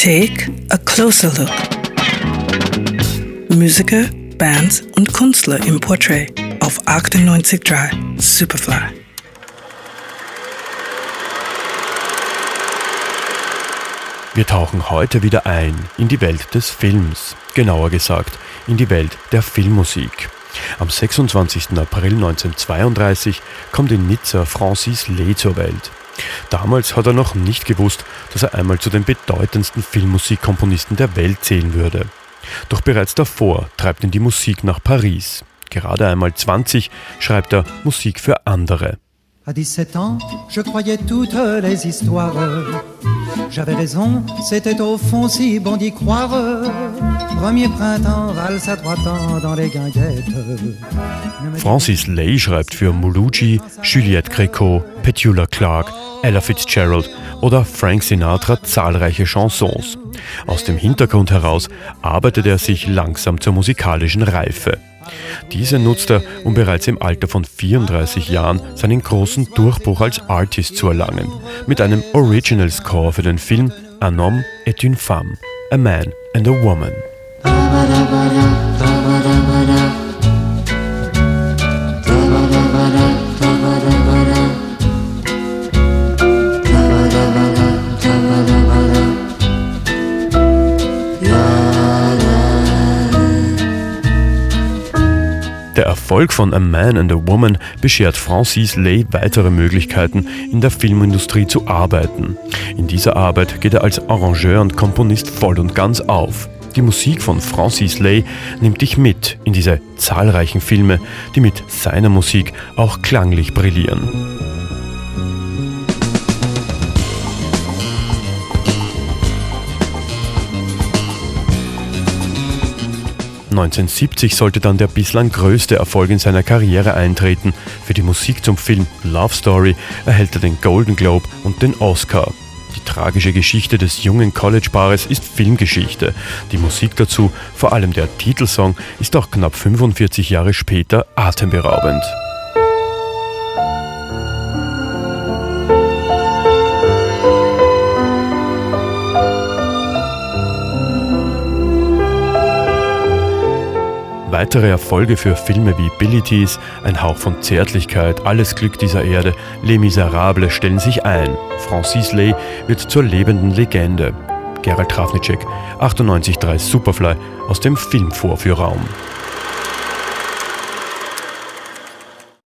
Take a closer look. Musiker, Bands und Künstler im Portrait auf 98.3 Superfly. Wir tauchen heute wieder ein in die Welt des Films, genauer gesagt in die Welt der Filmmusik. Am 26. April 1932 kommt in Nizza Francis Lee zur Welt. Damals hat er noch nicht gewusst, dass er einmal zu den bedeutendsten Filmmusikkomponisten der Welt zählen würde. Doch bereits davor treibt ihn die Musik nach Paris. Gerade einmal 20 schreibt er Musik für andere. À 17 ans, je croyais toutes les histoires. J'avais raison, c'était au fond si bon d'y croire. Premier printemps, valse à trois temps dans les guinguettes. Francis Lay schreibt für Mulucci, Juliette Gréco, Petula Clark, Ella Fitzgerald oder Frank Sinatra zahlreiche Chansons. Aus dem Hintergrund heraus arbeitet er sich langsam zur musikalischen Reife. Diese nutzt er, um bereits im Alter von 34 Jahren seinen großen Durchbruch als Artist zu erlangen, mit einem Original Score für den Film Un homme et une femme, A Man and a Woman. Erfolg von A Man and a Woman beschert Francis Lay weitere Möglichkeiten, in der Filmindustrie zu arbeiten. In dieser Arbeit geht er als Arrangeur und Komponist voll und ganz auf. Die Musik von Francis Lay nimmt dich mit in diese zahlreichen Filme, die mit seiner Musik auch klanglich brillieren. 1970 sollte dann der bislang größte Erfolg in seiner Karriere eintreten. Für die Musik zum Film Love Story erhält er den Golden Globe und den Oscar. Die tragische Geschichte des jungen College-Paares ist Filmgeschichte. Die Musik dazu, vor allem der Titelsong, ist auch knapp 45 Jahre später atemberaubend. Weitere Erfolge für Filme wie Billy Tees, Ein Hauch von Zärtlichkeit, Alles Glück dieser Erde, Les Miserables stellen sich ein. Francis Lay wird zur lebenden Legende. Gerald Trafnicek, 98.3 Superfly aus dem Filmvorführraum.